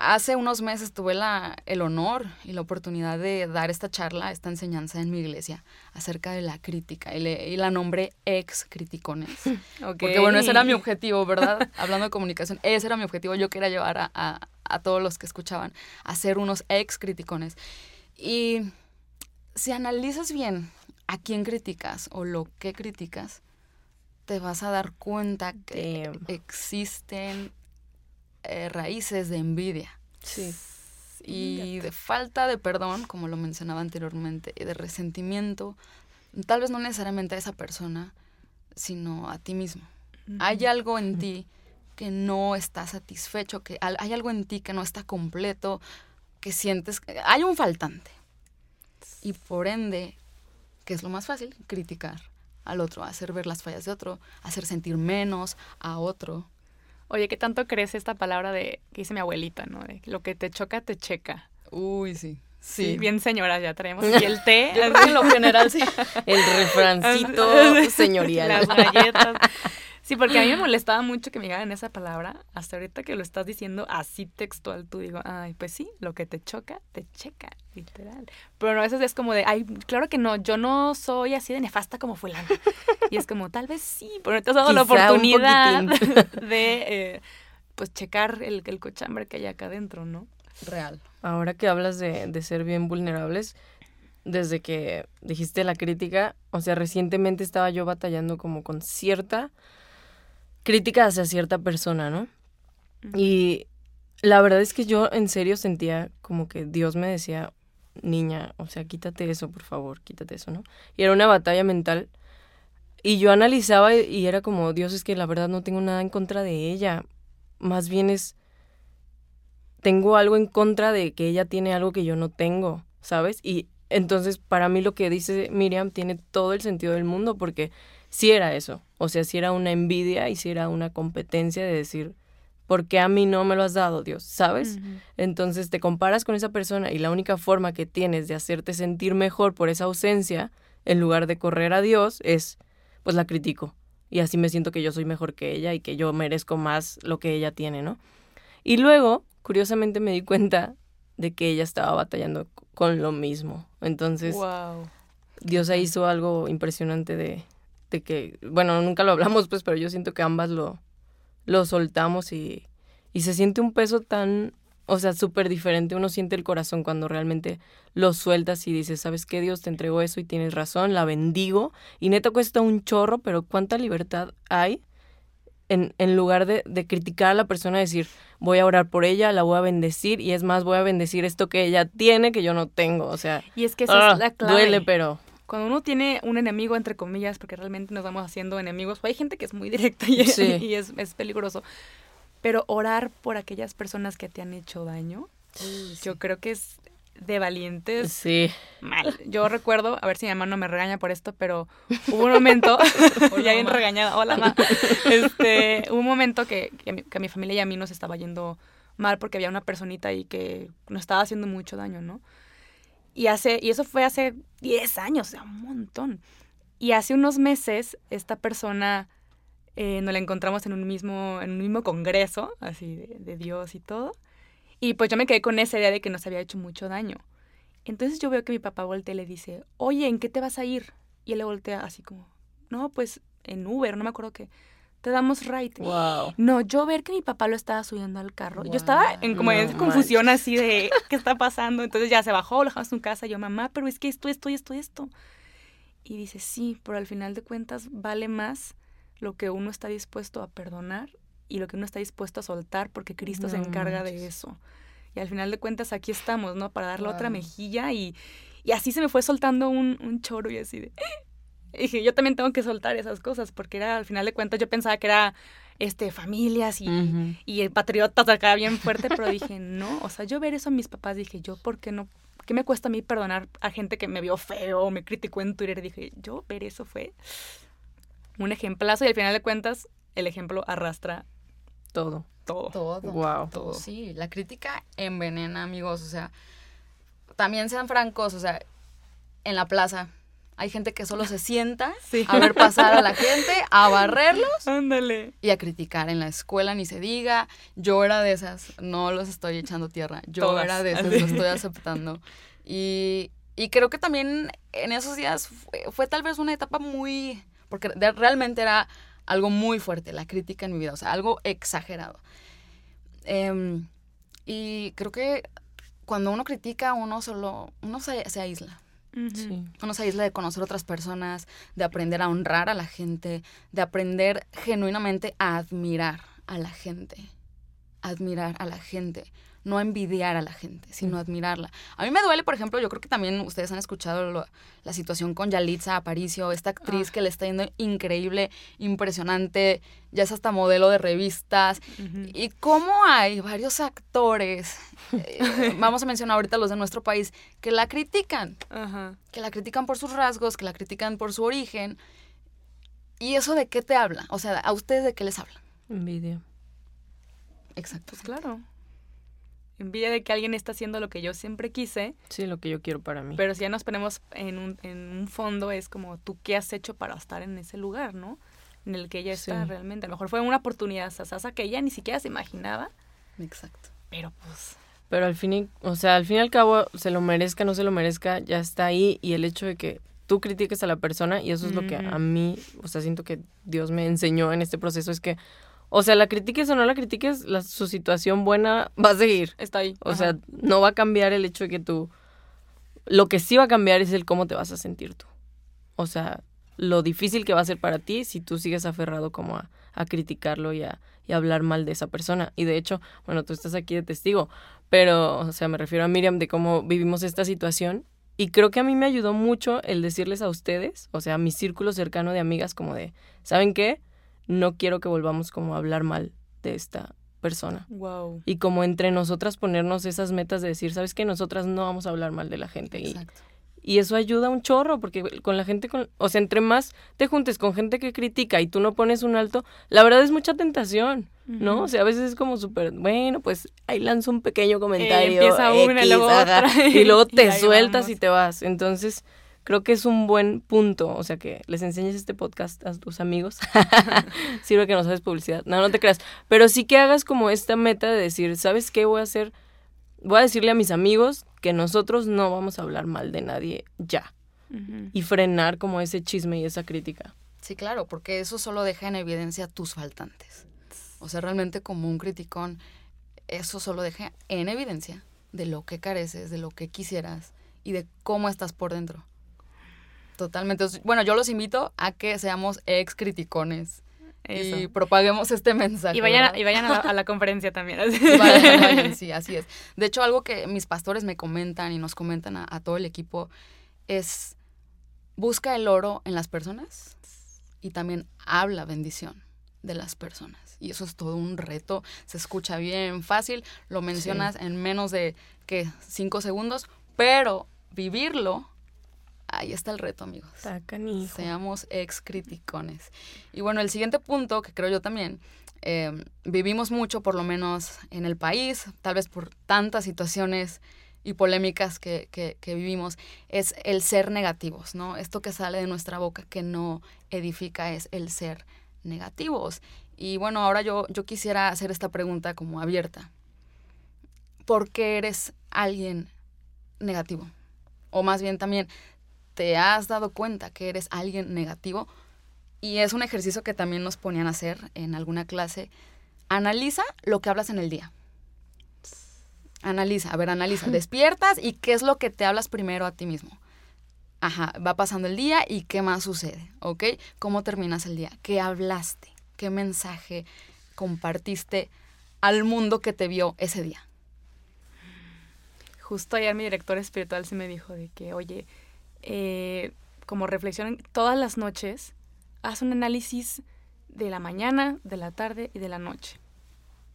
Hace unos meses tuve la, el honor y la oportunidad de dar esta charla, esta enseñanza en mi iglesia acerca de la crítica y, le- y la nombré ex criticones. Porque bueno, ese era mi objetivo, ¿verdad? Hablando de comunicación, ese era mi objetivo. Yo quería llevar a, a- a todos los que escuchaban a ser unos ex criticones. Y si analizas bien a quién criticas o lo que criticas, te vas a dar cuenta que Damn. existen eh, raíces de envidia Sí. y de falta de perdón, como lo mencionaba anteriormente, y de resentimiento, tal vez no necesariamente a esa persona, sino a ti mismo. Hay algo en ti que no está satisfecho, que hay algo en ti que no está completo, que sientes que hay un faltante. Y por ende, que es lo más fácil, criticar al otro, hacer ver las fallas de otro, hacer sentir menos a otro. Oye, ¿qué tanto crees esta palabra de que dice mi abuelita, no? De lo que te choca, te checa. Uy, sí. Sí, bien señora, ya traemos aquí el té. En lo general sí. El refrancito señorial. Las galletas. Sí, porque a mí me molestaba mucho que me dijeran esa palabra. Hasta ahorita que lo estás diciendo así textual, tú digo, ay, pues sí, lo que te choca, te checa, literal. Pero no, a veces es como de, ay, claro que no, yo no soy así de nefasta como fulano. Y es como, tal vez sí, pero te has dado la oportunidad de, eh, pues, checar el, el cochambre que hay acá adentro, ¿no? Real. Ahora que hablas de, de ser bien vulnerables, desde que dijiste la crítica, o sea, recientemente estaba yo batallando como con cierta crítica hacia cierta persona, ¿no? Y la verdad es que yo en serio sentía como que Dios me decía, niña, o sea, quítate eso, por favor, quítate eso, ¿no? Y era una batalla mental. Y yo analizaba y, y era como, Dios, es que la verdad no tengo nada en contra de ella. Más bien es, tengo algo en contra de que ella tiene algo que yo no tengo, ¿sabes? Y entonces para mí lo que dice Miriam tiene todo el sentido del mundo porque sí era eso, o sea, sí era una envidia y sí era una competencia de decir, ¿por qué a mí no me lo has dado, Dios? ¿Sabes? Entonces te comparas con esa persona y la única forma que tienes de hacerte sentir mejor por esa ausencia, en lugar de correr a Dios, es, pues la critico. Y así me siento que yo soy mejor que ella y que yo merezco más lo que ella tiene, ¿no? Y luego, curiosamente, me di cuenta de que ella estaba batallando con lo mismo. Entonces, wow. Dios ahí hizo algo impresionante de, de que, bueno, nunca lo hablamos, pues, pero yo siento que ambas lo, lo soltamos y, y se siente un peso tan, o sea, súper diferente. Uno siente el corazón cuando realmente lo sueltas y dices, ¿sabes qué? Dios te entregó eso y tienes razón, la bendigo. Y neta cuesta un chorro, pero cuánta libertad hay en, en lugar de, de criticar a la persona, decir, voy a orar por ella, la voy a bendecir y es más, voy a bendecir esto que ella tiene que yo no tengo. O sea, Y es que esa ah, es la clave. duele, pero Cuando uno tiene un enemigo, entre comillas, porque realmente nos vamos haciendo enemigos, hay gente que es muy directa y, Sí. y es, es peligroso. Pero orar por aquellas personas que te han hecho daño, yo creo que es de valientes sí. mal. Yo recuerdo, a ver si mi mamá no me regaña por esto, pero hubo un momento, ya bien regañada, hola mamá, este, hubo un momento que, que, a mi, que a mi familia y a mí nos estaba yendo mal porque había una personita ahí que nos estaba haciendo mucho daño, ¿no? Y, hace, y eso fue hace 10 años, o sea, un montón. Y hace unos meses esta persona eh, nos la encontramos en un mismo, en un mismo congreso, así de, de Dios y todo. Y pues yo me quedé con esa idea de que nos había hecho mucho daño. Entonces yo veo que mi papá voltea y le dice, oye, ¿en qué te vas a ir? Y él le voltea así como, no, pues en Uber, no me acuerdo qué. Te damos ride. Wow. No, yo ver que mi papá lo estaba subiendo al carro. Yo estaba en como No en confusión así de qué está pasando. Entonces ya se bajó, lo dejamos en casa. Yo, mamá, pero es que esto, esto, esto, esto. Y dice, sí, pero al final de cuentas vale más lo que uno está dispuesto a perdonar y lo que uno está dispuesto a soltar porque Cristo se encarga de eso. Y al final de cuentas aquí estamos, ¿no? Para dar la otra mejilla y, y así se me fue soltando un, un choro y así de... Y dije, yo también tengo que soltar esas cosas porque era, al final de cuentas yo pensaba que era este familias y, Ujú. y el patriotas acá bien fuerte, pero dije, no, o sea, yo ver eso a mis papás, dije, yo, ¿por qué no? ¿Qué me cuesta a mí perdonar a gente que me vio feo o me criticó en Twitter? Dije, yo ver eso fue un ejemplazo y al final de cuentas el ejemplo arrastra Todo. todo. Todo. Wow. todo. Sí, la crítica envenena, amigos. O sea, también sean francos, o sea, en la plaza hay gente que solo se sienta Sí. a ver pasar a la gente, a barrerlos Ándale. y a criticar. En la escuela ni se diga. Yo era de esas, no los estoy echando tierra. Yo Todas. era de esas, lo estoy aceptando. Y, y creo que también en esos días fue, fue tal vez una etapa muy. Porque de- realmente era algo muy fuerte, la crítica en mi vida, o sea, algo exagerado. Em, y creo que cuando uno critica, uno solo. uno se, se aísla. Ujú. Sí. Uno se aísla de conocer otras personas, de aprender a honrar a la gente, de aprender genuinamente a admirar a la gente. Admirar a la gente. No envidiar a la gente, sino admirarla. A mí me duele, por ejemplo, yo creo que también ustedes han escuchado lo- la situación con Yalitza Aparicio, esta actriz Ah. que le está yendo increíble, impresionante, ya es hasta modelo de revistas. Y cómo hay varios actores, eh, vamos a mencionar ahorita los de nuestro país, que la critican Ajá. que la critican por sus rasgos, que la critican por su origen. ¿Y eso de qué te habla? O sea, ¿a ustedes de qué les habla? Envidia. Exacto. Pues claro. Envidia de que alguien está haciendo lo que yo siempre quise, Sí, lo que yo quiero para mí. pero si ya nos ponemos en un, en un fondo, es como tú qué has hecho para estar en ese lugar, ¿no? En el que ella está Sí. realmente. A lo mejor fue una oportunidad sasasa que ella ni siquiera se imaginaba, Exacto. pero pues. Pero al fin, y- o sea, al fin y al cabo, se lo merezca, no se lo merezca, ya está ahí. Y el hecho de que tú critiques a la persona, y eso es lo que a mí, o sea, siento que Dios me enseñó en este proceso, es que, o sea, la critiques o no la critiques, la, su situación buena va a seguir. Está ahí. O Ajá. sea, no va a cambiar el hecho de que tú... Lo que sí va a cambiar es el cómo te vas a sentir tú. O sea, lo difícil que va a ser para ti si tú sigues aferrado como a, a criticarlo y a, y a hablar mal de esa persona. Y de hecho, bueno, tú estás aquí de testigo, pero, o sea, me refiero a Miriam de cómo vivimos esta situación. Y creo que a mí me ayudó mucho el decirles a ustedes, o sea, a mi círculo cercano de amigas, como de, ¿saben qué? No quiero que volvamos como a hablar mal de esta persona Wow. y como entre nosotras ponernos esas metas de decir, sabes que nosotras no vamos a hablar mal de la gente y, Exacto. y eso ayuda un chorro porque con la gente con, o sea, entre más te juntes con gente que critica y tú no pones un alto, la verdad es mucha tentación, ¿no? O sea, a veces es como súper, bueno, pues ahí lanzo un pequeño comentario, empieza una y luego otra, y luego te sueltas vamos. y te vas. Entonces, creo que es un buen punto, o sea, que les enseñes este podcast a tus amigos. Sirve que no sabes publicidad. No, no te creas. Pero sí que hagas como esta meta de decir, ¿sabes qué voy a hacer? Voy a decirle a mis amigos que nosotros no vamos a hablar mal de nadie ya. Y frenar como ese chisme y esa crítica. Sí, claro, porque eso solo deja en evidencia tus faltantes. O sea, realmente como un criticón, eso solo deja en evidencia de lo que careces, de lo que quisieras y de cómo estás por dentro. Totalmente. Bueno, yo los invito a que seamos ex criticones Eso. y propaguemos este mensaje. Y vayan, a, y vayan a, la, a la conferencia también. así. Vayan, vayan, sí, así es. De hecho, algo que mis pastores me comentan y nos comentan a, a todo el equipo es busca el oro en las personas y también habla bendición de las personas. Y eso es todo un reto. Se escucha bien fácil, lo mencionas en menos de ¿qué? cinco segundos, pero vivirlo, ahí está el reto, amigos. Seamos ex criticones. Y bueno, el siguiente punto, que creo yo también, eh, vivimos mucho, por lo menos en el país, tal vez por tantas situaciones y polémicas que, que- que vivimos, es el ser negativos, ¿no? Esto que sale de nuestra boca que no edifica es el ser negativos. Y bueno, ahora yo, yo quisiera hacer esta pregunta como abierta. ¿Por qué eres alguien negativo? O más bien también, ¿te has dado cuenta que eres alguien negativo? Y es un ejercicio que también nos ponían a hacer en alguna clase. Analiza lo que hablas en el día. Analiza, a ver, analiza. Despiertas y qué es lo que te hablas primero a ti mismo. Ajá, va pasando el día y qué más sucede, ¿ok? ¿Cómo terminas el día? ¿Qué hablaste? ¿Qué mensaje compartiste al mundo que te vio ese día? Justo ayer mi director espiritual sí me dijo de que, oye, eh, como reflexión, todas las noches haz un análisis de la mañana, de la tarde y de la noche.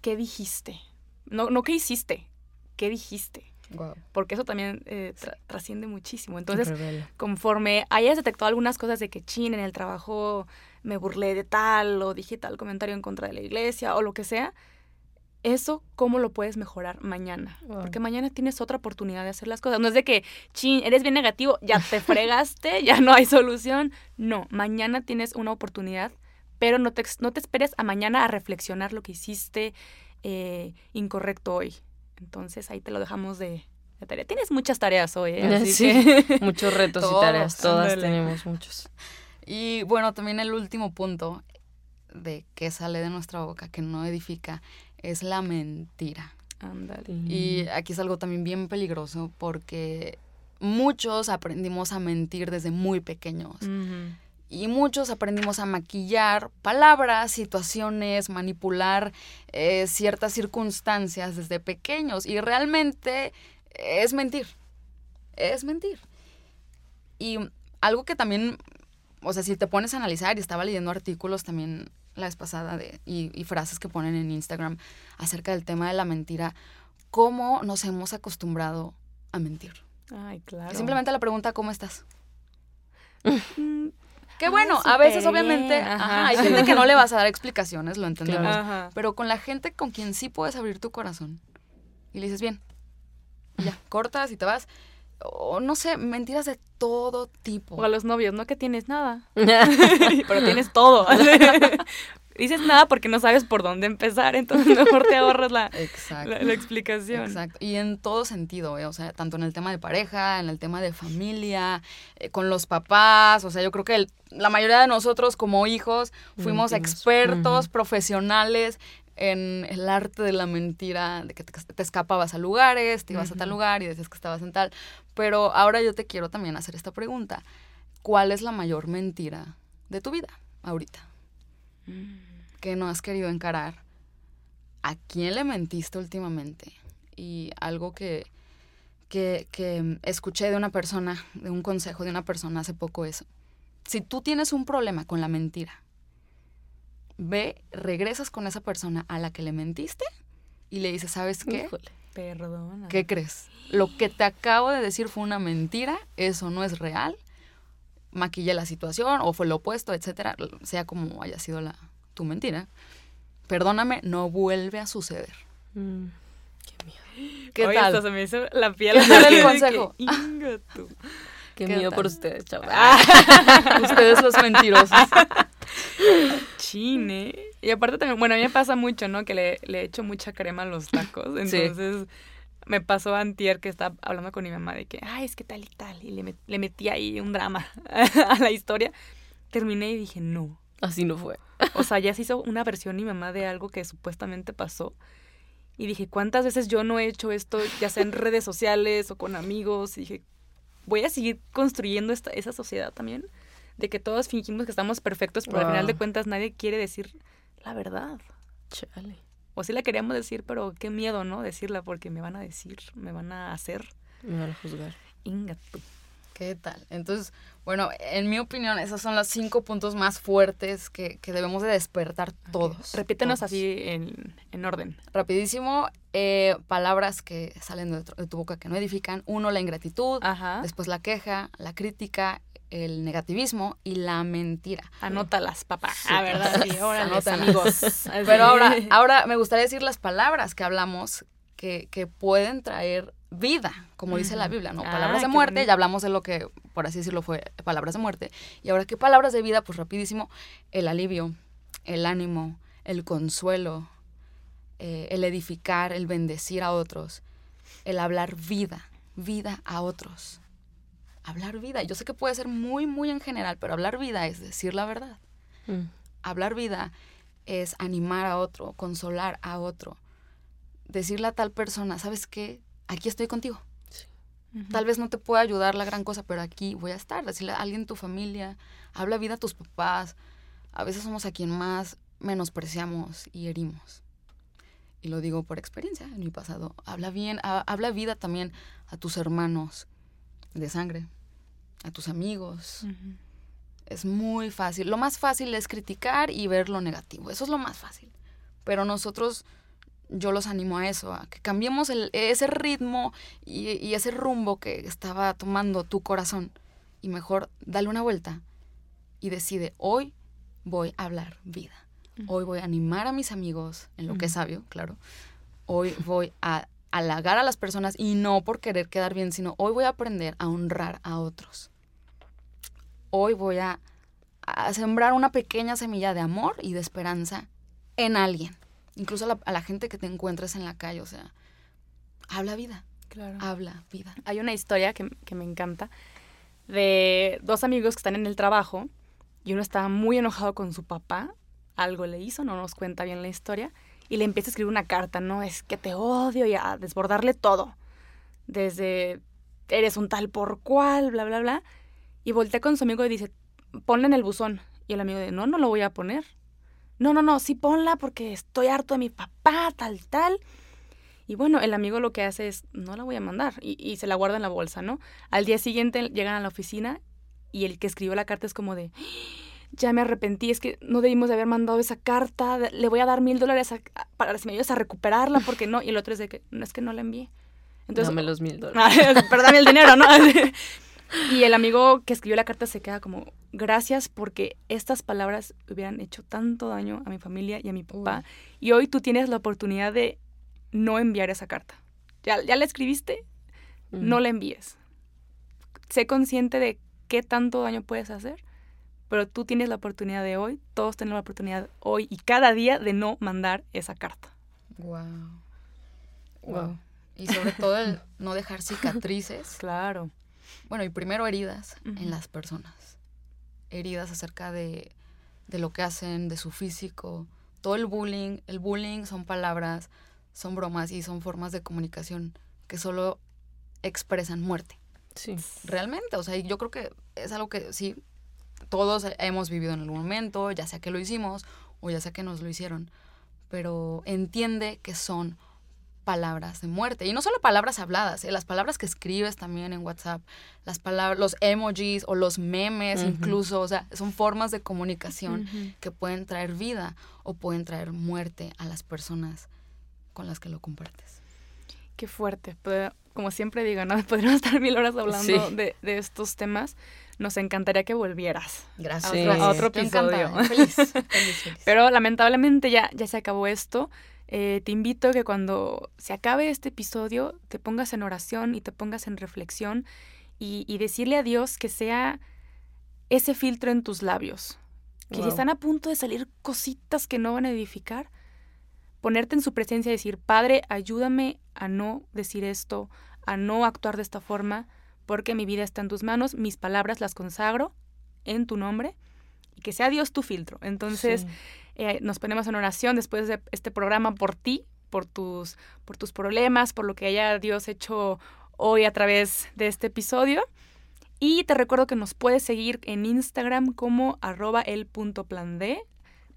¿Qué dijiste? No, no qué hiciste, qué dijiste. Porque eso también eh, tra- trasciende muchísimo. Entonces, conforme hayas detectado algunas cosas de que chin en el trabajo me burlé de tal o dije tal comentario en contra de la iglesia o lo que sea, eso cómo lo puedes mejorar mañana. Wow. Porque mañana tienes otra oportunidad de hacer las cosas. No es de que, chin, eres bien negativo, ya te fregaste, ya no hay solución. No, mañana tienes una oportunidad, pero no te, no te esperes a mañana a reflexionar lo que hiciste eh, incorrecto hoy. Entonces ahí te lo dejamos de, de tarea. Tienes muchas tareas hoy, ¿eh? Así Sí. que- Muchos retos Todos, y tareas, todas ándale. tenemos muchos. Y bueno, también el último punto de que sale de nuestra boca, que no edifica, es la mentira. Ándale. Y aquí es algo también bien peligroso porque muchos aprendimos a mentir desde muy pequeños. Y muchos aprendimos a maquillar palabras, situaciones, manipular eh, ciertas circunstancias desde pequeños. Y realmente es mentir. Es mentir. Y algo que también, o sea, si te pones a analizar, y estaba leyendo artículos también la vez pasada de, y, y frases que ponen en Instagram acerca del tema de la mentira, cómo nos hemos acostumbrado a mentir. Ay, claro. Simplemente la pregunta, ¿cómo estás? Mm, Qué bueno, a veces obviamente ajá, hay gente que no le vas a dar explicaciones, lo entendemos. Claro. Pero con la gente con quien sí puedes abrir tu corazón y le dices bien, ya, cortas y te vas. O no sé, mentiras de todo tipo. O a los novios, no que tienes nada, pero tienes todo. Dices nada porque no sabes por dónde empezar, entonces mejor te ahorras la, Exacto. la, la explicación. Exacto. Y en todo sentido, ¿eh? o sea, tanto en el tema de pareja, en el tema de familia, eh, con los papás, o sea, yo creo que el- la mayoría de nosotros como hijos fuimos Mentimos. expertos, profesionales en el arte de la mentira, de que te, escapabas a lugares, te ibas a tal lugar y decías que estabas en tal. Pero ahora yo te quiero también hacer esta pregunta. ¿Cuál es la mayor mentira de tu vida ahorita? Mm. que no has querido encarar, ¿a quién le mentiste últimamente? Y algo que, que, que escuché de una persona, de un consejo de una persona hace poco es, si tú tienes un problema con la mentira, ve, regresas con esa persona a la que le mentiste y le dices, ¿sabes qué? Híjole. Perdona. ¿Qué crees? Lo que te acabo de decir fue una mentira, eso no es real, maquillé la situación o fue lo opuesto, etcétera, sea como haya sido la, tu mentira. Perdóname, no vuelve a suceder. Mm, Qué miedo. ¿Qué Oye, tal? hasta se me hizo la piel. ¿Qué tal el que, consejo? "Inga tú". Qué, ¿Qué miedo tal? por ustedes, chavos. Ustedes los mentirosos. Chine. Y aparte también, bueno, a mí me pasa mucho, ¿no? Que le, le echo mucha crema a los tacos. Sí. Entonces, me pasó antier que estaba hablando con mi mamá de que, ay, es que tal y tal. Y le, met- le metí ahí un drama a la historia. Terminé y dije, no. Así no fue. O sea, ya se hizo una versión mi mamá de algo que supuestamente pasó. Y dije, ¿cuántas veces yo no he hecho esto, ya sea en redes sociales o con amigos? Y dije, voy a seguir construyendo esta, esa sociedad también de que todos fingimos que estamos perfectos, pero al final de cuentas nadie quiere decir la verdad. Chale. O sí la queríamos decir, pero qué miedo, ¿no? Decirla porque me van a decir, me van a hacer. Me van a juzgar. Inga tú. ¿Qué tal? Entonces, bueno, en mi opinión, esos son los cinco puntos más fuertes que, que debemos de despertar todos. Repítenos todos. así en, en orden. Rapidísimo, eh, palabras que salen de tu, de tu boca que no edifican. Uno, la ingratitud. Ajá. Después la queja, la crítica, el negativismo y la mentira. Anótalas, papá. Sí, ah, ¿verdad? Sí, órale, anótalas. amigos. Pero ahora, ahora me gustaría decir las palabras que hablamos que, que pueden traer vida, como dice la. Biblia, ¿no? Ah, Palabras de muerte, bonito. ya hablamos de lo que, por así decirlo, fue palabras de muerte. Y ahora, ¿qué palabras de vida? Pues rapidísimo, el alivio, el ánimo, el consuelo, eh, el edificar, el bendecir a otros, el hablar vida, vida a otros. Hablar vida. Yo sé que puede ser muy, muy en general, pero hablar vida es decir la verdad Mm. hablar vida es animar a otro, consolar a otro, decirle a tal persona, ¿sabes qué? Aquí estoy contigo. Tal vez no te pueda ayudar la gran cosa, pero aquí voy a estar. Decirle a alguien en tu familia, habla vida a tus papás. A veces somos a quien más menospreciamos y herimos. Y lo digo por experiencia en mi pasado. Habla bien, ha- habla vida también a tus hermanos de sangre, a tus amigos, es muy fácil. Lo más fácil es criticar y ver lo negativo. Eso es lo más fácil. Pero nosotros, yo los animo a eso, a que cambiemos el- ese ritmo y, y ese rumbo que estaba tomando tu corazón. Y mejor dale una vuelta y decide, hoy voy a hablar vida. Hoy voy a animar a mis amigos en lo que es sabio, claro. Hoy voy a halagar a las personas y no por querer quedar bien, sino hoy voy a aprender a honrar a otros hoy voy a, a sembrar una pequeña semilla de amor y de esperanza en alguien. Incluso a la, a la gente que te encuentres en la calle, o sea, habla vida, Claro. habla vida. Hay una historia que, que me encanta de dos amigos que están en el trabajo y uno estaba muy enojado con su papá, algo le hizo, no nos cuenta bien la historia, y le empieza a escribir una carta, ¿no? Es que te odio y a desbordarle todo, desde eres un tal por cual, bla, bla, bla, y voltea con su amigo y dice, ponla en el buzón, y el amigo dice, no, no lo voy a poner. No, no, no, sí ponla porque estoy harto de mi papá, tal, tal. Y bueno, el amigo lo que hace es, no la voy a mandar, y, y se la guarda en la bolsa, ¿no? Al día siguiente llegan a la oficina y el que escribió la carta es como de, ya me arrepentí, es que no debimos de haber mandado esa carta, le voy a dar mil dólares para si me ayudas a recuperarla, porque no, y el otro es de que, no, es que no la envié. Entonces, Dame los mil dólares. pero dame el dinero, ¿no? y el amigo que escribió la carta se queda como, gracias porque estas palabras hubieran hecho tanto daño a mi familia y a mi papá. Y hoy tú tienes la oportunidad de no enviar esa carta. Ya, ya la escribiste, Mm. no la envíes. Sé consciente de qué tanto daño puedes hacer, pero tú tienes la oportunidad de hoy, todos tenemos la oportunidad hoy y cada día de no mandar esa carta. Wow. Wow. Y sobre todo el no dejar cicatrices. Claro. Bueno, y primero heridas en las personas. Heridas acerca de, de lo que hacen, de su físico. Todo el bullying. El bullying son palabras, son bromas y son formas de comunicación que solo expresan muerte. Sí. realmente. O sea, yo creo que es algo que sí, todos hemos vivido en algún momento, ya sea que lo hicimos o ya sea que nos lo hicieron. Pero entiende que son palabras de muerte. Y no solo palabras habladas, ¿eh? las palabras que escribes también en WhatsApp, las palabras, los emojis o los memes incluso, o sea, son formas de comunicación que pueden traer vida o pueden traer muerte a las personas con las que lo compartes. Qué fuerte. Como siempre digo, ¿no? Podríamos estar mil horas hablando Sí. de, de estos temas. Nos encantaría que volvieras. Gracias. A otro Yo encantada, episodio. Feliz, feliz, feliz. Pero lamentablemente ya, ya se acabó esto. Eh, te invito a que cuando se acabe este episodio te pongas en oración y te pongas en reflexión y, y decirle a Dios que sea ese filtro en tus labios. Que si están a punto de salir cositas que no van a edificar, ponerte en su presencia y decir, Padre, ayúdame a no decir esto, a no actuar de esta forma, porque mi vida está en tus manos, mis palabras las consagro en tu nombre y que sea Dios tu filtro. Entonces, Sí. eh, nos ponemos en oración después de este programa por ti, por tus, por tus problemas, por lo que haya Dios hecho hoy a través de este episodio. Y te recuerdo que nos puedes seguir en Instagram como arroba el punto plan D.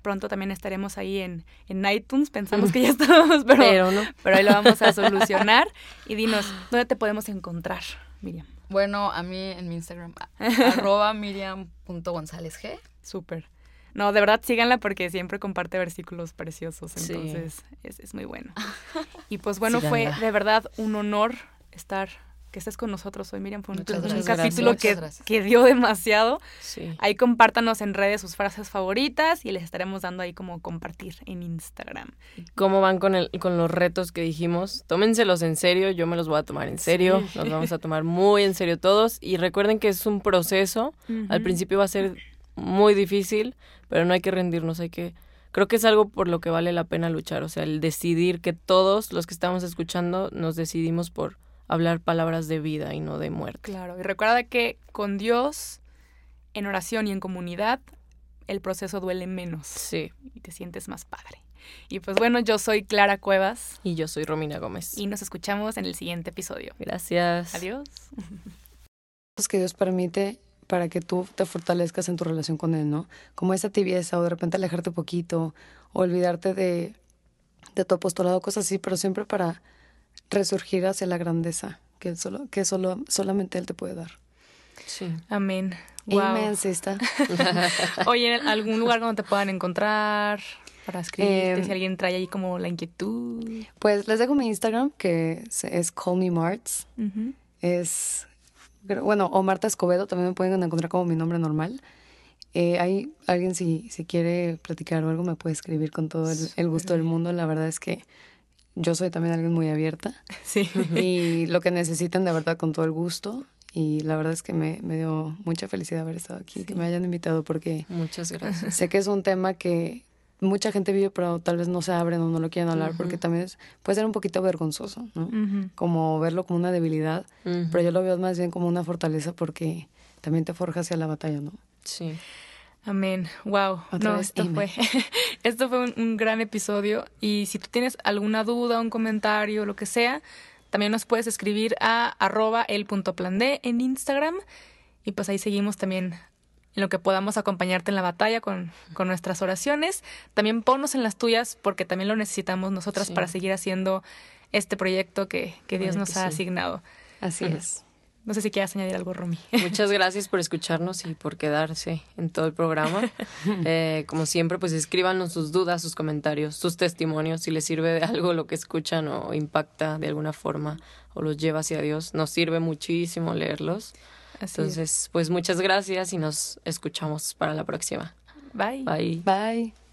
Pronto también estaremos ahí en, en iTunes. Pensamos que ya estamos, pero, Pero no. pero ahí lo vamos a solucionar. Y dinos, ¿dónde te podemos encontrar, Miriam? Bueno, a mí en mi Instagram, arroba miriam.gonzálezg. Súper. No, de verdad síganla porque siempre comparte versículos preciosos, Sí. entonces es, es muy bueno. Y pues bueno, fue de verdad un honor estar, que estés con nosotros hoy, Miriam. Fue un, gracias. capítulo que, que dio demasiado. Sí. Ahí compártanos en redes sus frases favoritas y les estaremos dando ahí como compartir en Instagram. ¿Cómo van con, el, con los retos que dijimos? Tómenselos en serio, yo me los voy a tomar en serio, Sí. nos vamos a tomar muy en serio todos y recuerden que es un proceso, al principio va a ser muy difícil, pero no hay que rendirnos, hay que... Creo que es algo por lo que vale la pena luchar, o sea, el decidir que todos los que estamos escuchando nos decidimos por hablar palabras de vida y no de muerte. Claro, y recuerda que con Dios, en oración y en comunidad, el proceso duele menos Sí, y te sientes más padre. Y pues bueno, yo soy Clara Cuevas y yo soy Romina Gómez. y nos escuchamos en el siguiente episodio. Gracias. Adiós. cosas que Dios permite para que tú te fortalezcas en tu relación con Él, ¿no? Como esa tibieza o de repente alejarte un poquito o olvidarte de, de tu apostolado, cosas así, pero siempre para resurgir hacia la grandeza que, él solo, que solo, solamente Él te puede dar. Sí. Amén. Wow. Sister. Oye, ¿en algún lugar donde te puedan encontrar para escribirte? Em, si alguien trae ahí como la inquietud. Pues les dejo mi Instagram, que es, es Call Me Marts. Es, bueno, o Marta Escobedo, también me pueden encontrar como mi nombre normal. Eh, hay alguien si, si quiere platicar o algo me puede escribir con todo el, el gusto del mundo. La verdad es que yo soy también alguien muy abierta Sí. y lo que necesiten de verdad con todo el gusto. Y la verdad es que me, me dio mucha felicidad haber estado aquí, que me hayan invitado porque Muchas gracias. sé que es un tema que mucha gente vive pero tal vez no se abren o no lo quieren hablar porque también es, puede ser un poquito vergonzoso, ¿no? Como verlo como una debilidad pero yo lo veo más bien como una fortaleza porque también te forja hacia la batalla, ¿no? Sí. Amén. Wow. Otra no, vez, esto amen. fue, esto fue un, un gran episodio. Y si tú tienes alguna duda, un comentario, lo que sea, también nos puedes escribir a arroba el punto plan D en Instagram. Y pues ahí seguimos también en lo que podamos acompañarte en la batalla con, con nuestras oraciones. También ponnos en las tuyas porque también lo necesitamos nosotras Sí. para seguir haciendo este proyecto que, que Dios Ay, nos que ha sí. asignado. Así es. No sé si quieras añadir algo, Romy. Muchas gracias por escucharnos y por quedarse en todo el programa. Eh, como siempre, pues escríbanos sus dudas, sus comentarios, sus testimonios, si les sirve de algo lo que escuchan o impacta de alguna forma o los lleva hacia Dios. Nos sirve muchísimo leerlos. Así es. Entonces, pues muchas gracias y nos escuchamos para la próxima. Bye. Bye. Bye.